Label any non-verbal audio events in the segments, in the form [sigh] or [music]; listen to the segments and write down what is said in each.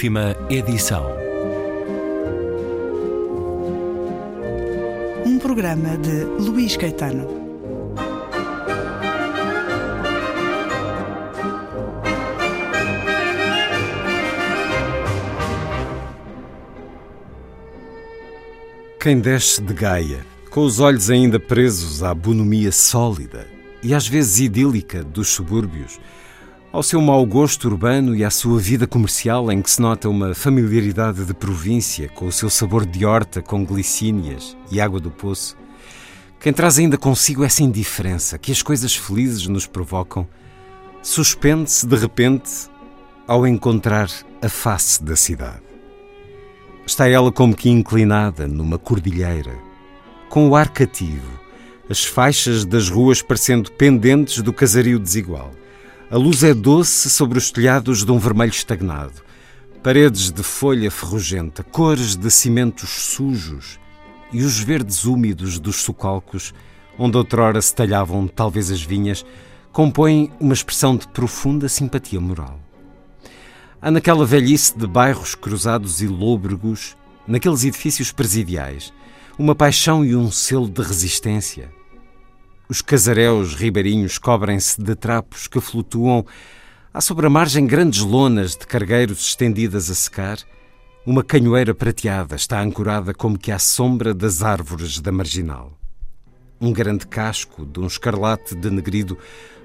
Última edição. Um programa de Luís Caetano. Quem desce de Gaia, com os olhos ainda presos à bonomia sólida e às vezes idílica dos subúrbios, ao seu mau gosto urbano e à sua vida comercial em que se nota uma familiaridade de província com o seu sabor de horta com glicínias e água do poço, quem traz ainda consigo essa indiferença que as coisas felizes nos provocam, suspende-se de repente ao encontrar a face da cidade. Está ela como que inclinada numa cordilheira, com o ar cativo, as faixas das ruas parecendo pendentes do casario desigual. A luz é doce sobre os telhados de um vermelho estagnado. Paredes de folha ferrugenta, cores de cimentos sujos e os verdes úmidos dos socalcos, onde outrora se talhavam talvez as vinhas, compõem uma expressão de profunda simpatia moral. Há naquela velhice de bairros cruzados e lôbregos, naqueles edifícios presidiais, uma paixão e um selo de resistência. Os casaréus ribeirinhos cobrem-se de trapos que flutuam. Há sobre a margem grandes lonas de cargueiros estendidas a secar. Uma canhoeira prateada está ancorada como que à sombra das árvores da marginal. Um grande casco de um escarlate denegrido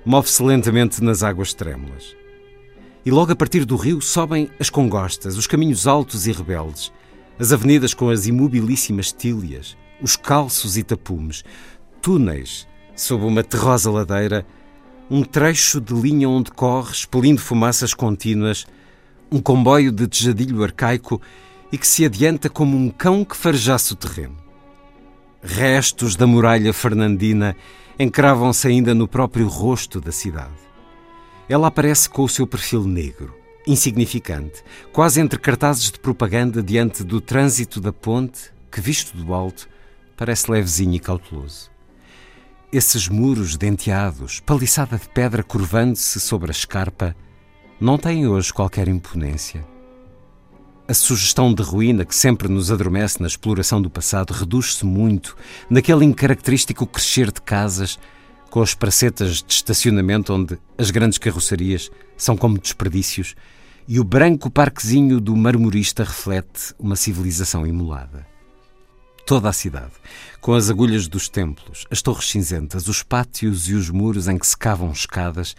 move-se lentamente nas águas trêmulas. E logo a partir do rio sobem as congostas, os caminhos altos e rebeldes, as avenidas com as imobilíssimas tílias, os calços e tapumes, túneis sob uma terrosa ladeira, um trecho de linha onde corre, expelindo fumaças contínuas, um comboio de tejadilho arcaico e que se adianta como um cão que farejasse o terreno. Restos da muralha fernandina encravam-se ainda no próprio rosto da cidade. Ela aparece com o seu perfil negro, insignificante, quase entre cartazes de propaganda diante do trânsito da ponte, que, visto do alto, parece levezinho e cauteloso. Esses muros denteados, paliçada de pedra curvando-se sobre a escarpa, não têm hoje qualquer imponência. A sugestão de ruína que sempre nos adormece na exploração do passado reduz-se muito naquele incaracterístico crescer de casas com as pracetas de estacionamento onde as grandes carroçarias são como desperdícios e o branco parquezinho do marmorista reflete uma civilização imolada. Toda a cidade, com as agulhas dos templos, as torres cinzentas, os pátios e os muros em que se cavam escadas,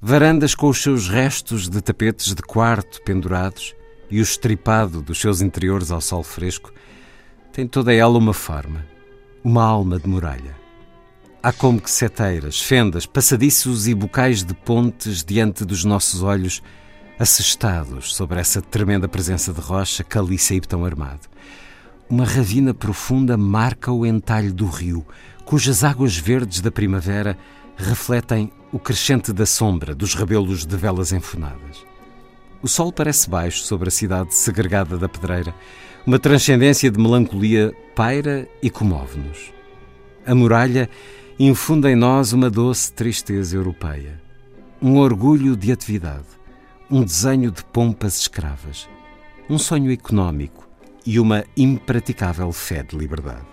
varandas com os seus restos de tapetes de quarto pendurados e o estripado dos seus interiores ao sol fresco, tem toda ela uma forma, uma alma de muralha. Há como que seteiras, fendas, passadiços e bocais de pontes diante dos nossos olhos, assestados sobre essa tremenda presença de rocha, caliça e betão armado. Uma ravina profunda marca o entalhe do rio, cujas águas verdes da primavera refletem o crescente da sombra dos rebelos de velas enfunadas. O sol parece baixo sobre a cidade segregada da pedreira. Uma transcendência de melancolia paira e comove-nos. A muralha infunde em nós uma doce tristeza europeia, um orgulho de atividade, um desenho de pompas escravas, um sonho económico e uma impraticável fé de liberdade.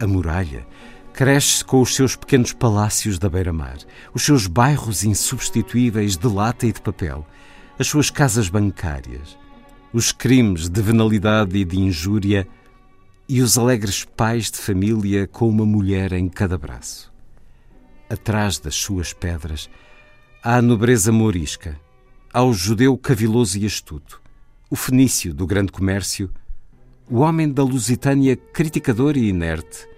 A muralha cresce com os seus pequenos palácios da beira-mar, os seus bairros insubstituíveis de lata e de papel, as suas casas bancárias, os crimes de venalidade e de injúria e os alegres pais de família com uma mulher em cada braço. Atrás das suas pedras há a nobreza mourisca, há o judeu caviloso e astuto, o fenício do grande comércio o homem da Lusitânia criticador e inerte.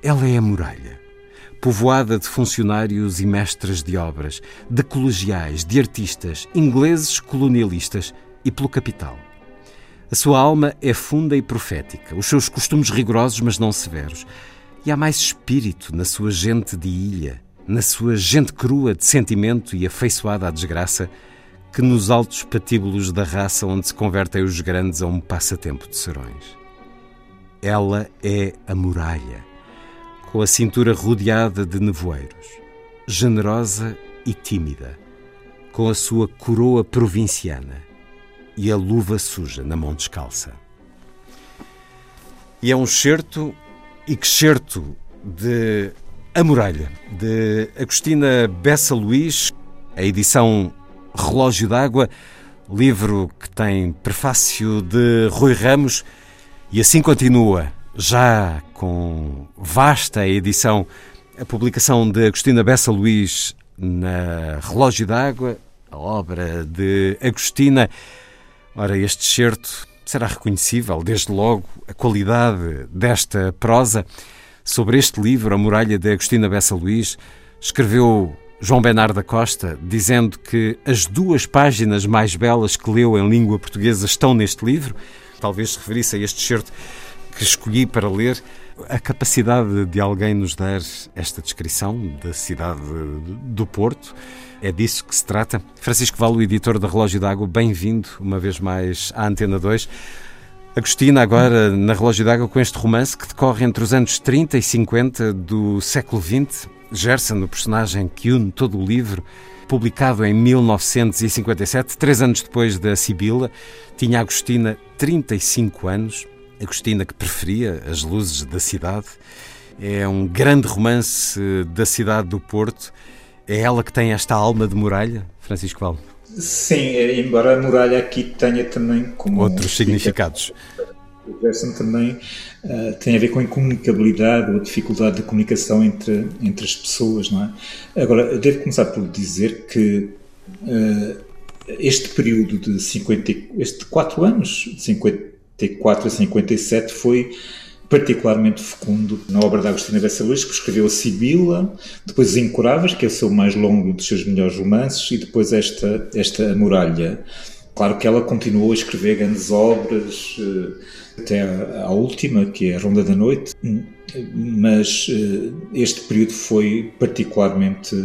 Ela é a muralha, povoada de funcionários e mestres de obras, de colegiais, de artistas, ingleses colonialistas e pelo capital. A sua alma é funda e profética, os seus costumes rigorosos, mas não severos. E há mais espírito na sua gente de ilha, na sua gente crua de sentimento e afeiçoada à desgraça, que nos altos patíbulos da raça onde se convertem os grandes a um passatempo de serões. Ela é a muralha, com a cintura rodeada de nevoeiros, generosa e tímida, com a sua coroa provinciana e a luva suja na mão descalça. E é um certo e que certo de A Muralha, de Agostina Bessa Luís, a edição Relógio d'Água, livro que tem prefácio de Rui Ramos e assim continua, já com vasta edição, a publicação de Agostina Bessa Luís na Relógio d'Água, a obra de Agostina. Ora, este certo será reconhecível, desde logo, a qualidade desta prosa. Sobre este livro, A Muralha de Agostina Bessa Luís, escreveu João Bernardo da Costa, dizendo que as duas páginas mais belas que leu em língua portuguesa estão neste livro. Talvez se referisse a este certo que escolhi para ler. A capacidade de alguém nos dar esta descrição da cidade do Porto, é disso que se trata. Francisco Valo, editor da Relógio d'Água, bem-vindo uma vez mais à Antena 2. Agostina, agora na Relógio d'Água, com este romance que decorre entre os anos 30 e 50 do século XX. Gerson, o personagem que une todo o livro, publicado em 1957, três anos depois da Sibila, tinha Agostina 35 anos. Agostina que preferia as luzes da cidade. É um grande romance da cidade do Porto é ela que tem esta alma de muralha, Francisco Val? Sim, é, embora a muralha aqui tenha também como outros significados. O Gerson também uh, tem a ver com a incomunicabilidade ou a dificuldade de comunicação entre, entre as pessoas, não é? Agora, devo começar por dizer que uh, este período de 50, este 4 anos, de 54 a 57, foi particularmente fecundo na obra da Agostina Bessa Luís, que escreveu a Sibila, depois Os Incuráveis, que é o seu mais longo dos seus melhores romances, e depois esta, esta Muralha. Claro que ela continuou a escrever grandes obras, eh, até a, última, que é a Ronda da Noite, mas eh, este período foi particularmente,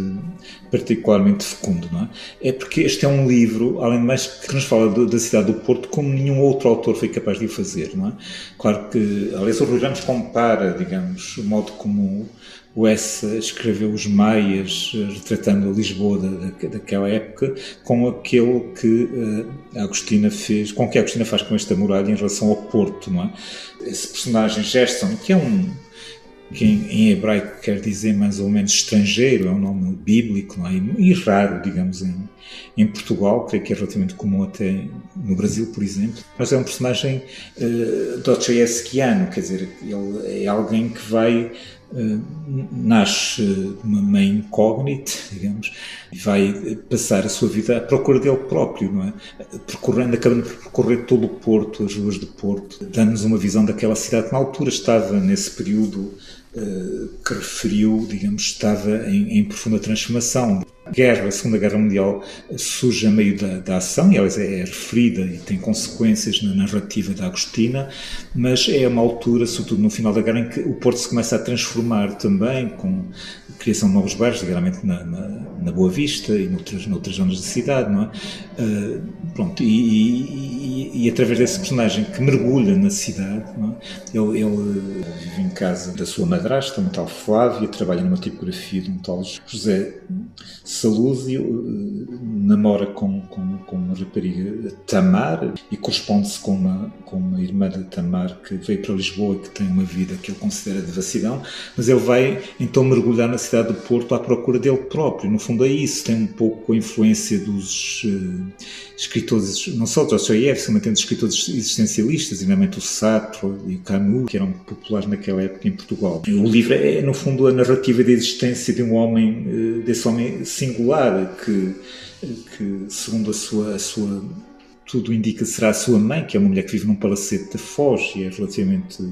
particularmente fecundo, não é? É porque este é um livro, além de mais, que nos fala da cidade do Porto como nenhum outro autor foi capaz de o fazer, não é? Claro que, aliás, o Rui Ramos compara, digamos, o modo como o Essa escreveu os Maias, eh, retratando a Lisboa da, daquela época, com aquele que eh, a Agostina fez, com o que a Agostina faz com esta muralha em relação ao Porto, não é? Esse personagem Gerson, que é um que em, hebraico quer dizer mais ou menos estrangeiro, é um nome bíblico não é? e raro, digamos, em, em Portugal, creio que é relativamente comum até no Brasil, por exemplo. Mas é um personagem uh, dostoievskiano, quer dizer, ele é alguém que vai nasce de uma mãe incógnita, [laughs] digamos, e vai passar a sua vida à procura dele próprio, não é? Percorrendo, acabando por percorrer todo o Porto, as ruas do Porto, dando-nos uma visão daquela cidade que na altura estava nesse período uh, que referiu, digamos, estava em, em profunda transformação guerra, a Segunda Guerra Mundial, surge a meio da, da ação, e ela é, é referida e tem consequências na narrativa da Agostina, mas é uma altura, sobretudo no final da guerra, em que o Porto se começa a transformar também, com a criação de novos bairros, geralmente na, na, na Boa Vista e noutras, noutras zonas da cidade, não é? Uh, pronto, e, e, e, através desse personagem que mergulha na cidade, é? ele, ele, vive em casa da sua madrasta, um tal Flávia, trabalha numa tipografia de um tal José Salúdio eh, namora com, com, com uma rapariga Tamar e corresponde-se com uma, com uma irmã de Tamar que veio para Lisboa e que tem uma vida que ele considera de vacilão, mas ele vai então mergulhar na cidade do Porto à procura dele próprio. No fundo é isso, tem um pouco a influência dos uh, escritores, não só Dostoiévski, mas tendo escritores existencialistas, nomeadamente o Sartre e o Camus, que eram populares naquela época em Portugal. O livro é, no fundo, a narrativa da existência de um homem, uh, desse homem singular que, que segundo a sua, a sua tudo indica será a sua mãe, que é uma mulher que vive num palacete da Foz e é relativamente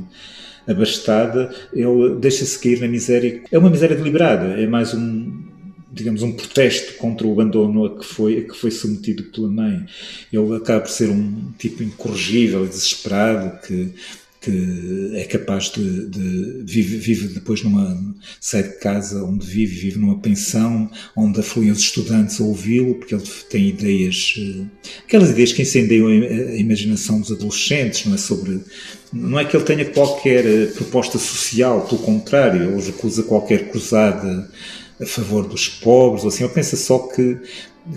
abastada, ele deixa-se cair na miséria. É uma miséria deliberada, é mais um, digamos, um protesto contra o abandono a que foi, a que foi submetido pela mãe. Ele acaba por ser um tipo incorrigível, desesperado, que que é capaz de, de vive, vive, depois numa sai de casa onde vive, vive numa pensão onde afluem os estudantes a ouvi-lo porque ele tem ideias, eh, aquelas ideias que incendeiam a imaginação dos adolescentes, não é sobre não é que ele tenha qualquer eh, proposta social, pelo contrário, ele recusa qualquer cruzada a favor dos pobres, ou assim, ou pensa só que,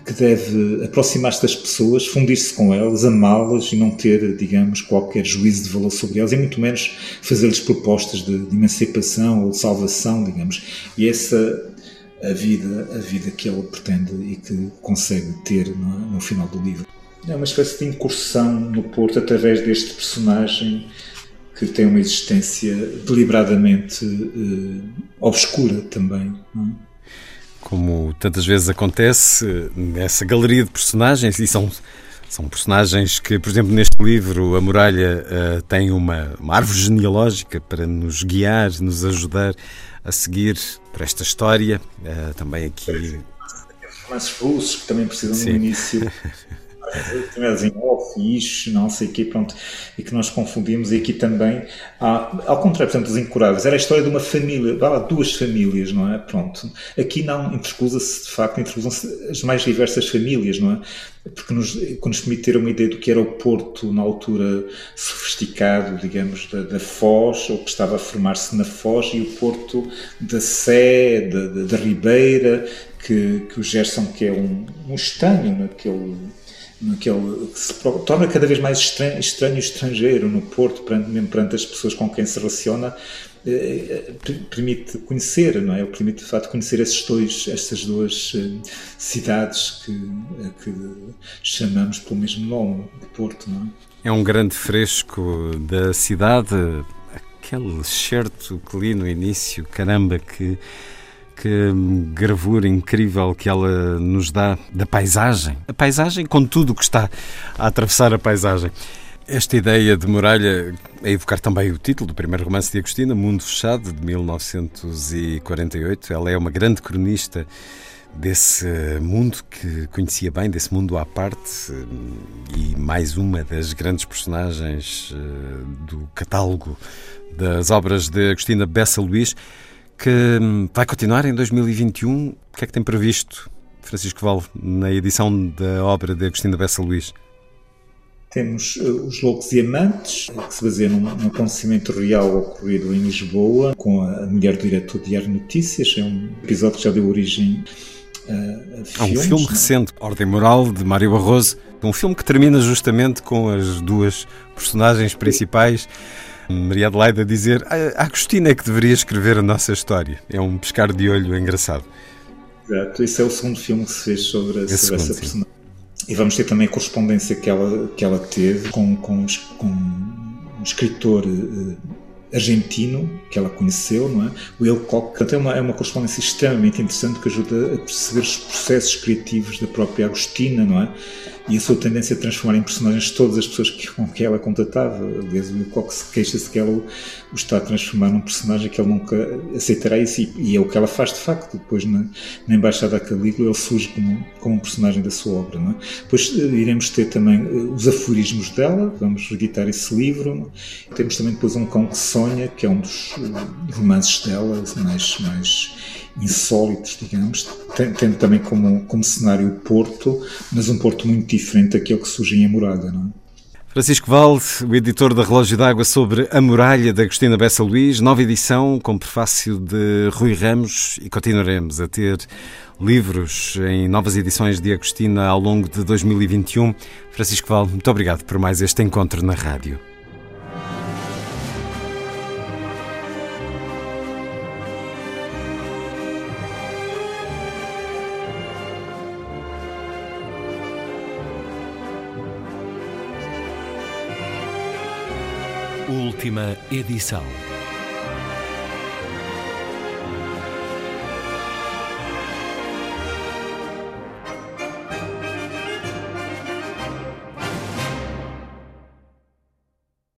que deve aproximar-se das pessoas, fundir-se com elas, amá-las e não ter, digamos, qualquer juízo de valor sobre elas, e muito menos fazer-lhes propostas de, de emancipação ou de salvação, digamos. E essa a vida, a vida que ele pretende e que consegue ter no, no final do livro. É uma espécie de incursão no Porto através deste personagem que tem uma existência deliberadamente uh, obscura também. É? Como tantas vezes acontece nessa galeria de personagens, e são, são personagens que, por exemplo, neste livro, a Muralha uh, tem uma, uma árvore genealógica para nos guiar, nos ajudar a seguir por esta história. Uh, também aqui. Romances russos que também precisam Sim. de um início [laughs] determinadas em não sei o quê, pronto, e que nós confundimos, e aqui também há, ao contrário, portanto, dos incuráveis, era a história de uma família, vá duas famílias, não é? Pronto. Aqui não, intercruza-se, de facto, intercruzam-se as mais diversas famílias, não é? Porque nos, quando nos permite ter uma ideia do que era o Porto na altura sofisticado, digamos, da, da Foz, ou que estava a formar-se na Foz, e o Porto da Sé, da Ribeira, que, que o Gerson, que é um, um estanho naquele naquele, que se torna cada vez mais estranho, estranho estrangeiro no Porto, mesmo perante as pessoas com quem se relaciona, eh, eh permite conhecer, não é? Permite de facto conhecer esses dois, estas duas eh, cidades que, que chamamos pelo mesmo nome, de Porto, não é? É um grande fresco da cidade, aquele certo que li no início, caramba, que que gravura incrível que ela nos dá da paisagem. A paisagem com tudo o que está a atravessar a paisagem. Esta ideia de muralha é evocar também o título do primeiro romance de Agostina, Mundo Fechado, de 1948. Ela é uma grande cronista desse mundo que conhecia bem, desse mundo à parte, e mais uma das grandes personagens eh, do catálogo das obras de Agostina Bessa Luís que hum, vai continuar em 2021. O que é que tem previsto Francisco Val na edição da obra de Agostinho Bessa Luís? Temos uh, Os Loucos e Amantes, que se baseia num, num, acontecimento real ocorrido em Lisboa, com a mulher do diretor de Diário Notícias. É um episódio que já deu origem uh, a filmes. Há um filme é? recente, Ordem Moral, de Mário Barroso. Um filme que termina justamente com as duas personagens principais Maria Adelaide a dizer a Agostina é que deveria escrever a nossa história. É um pescar de olho engraçado. Exato, esse é o segundo filme que se fez sobre, sobre essa personagem. E vamos ter também a correspondência que ela, que ela teve com, com, com um escritor uh, argentino que ela conheceu, não é? Will Koch. Portanto, é uma, é uma correspondência extremamente interessante que ajuda a perceber os processos criativos da própria Agostina, não é? e a sua tendência a transformar em personagens todas as pessoas que, com que ela contatava. Aliás, o Cox queixa-se que ela o, o, está a transformar num personagem que ele nunca aceitará isso, e, e é o que ela faz de facto. Depois, na, na Embaixada da Calígula, ele surge como, como um personagem da sua obra. Não é? Depois eh, iremos ter também eh, os aforismos dela, vamos editar esse livro. Temos também depois um cão que sonha, que é um dos eh, romances dela, mais. mais insólitos, digamos, tendo também como, como cenário o Porto, mas um Porto muito diferente daquele que surge em Amuralha, não é? Francisco Valde, o editor da Relógio d'Água sobre a Muralha da Agostina Bessa Luís, nova edição com prefácio de Rui Ramos e continuaremos a ter livros em novas edições de Agostina ao longo de 2021. Francisco Valde, muito obrigado por mais este encontro na rádio. Última edição.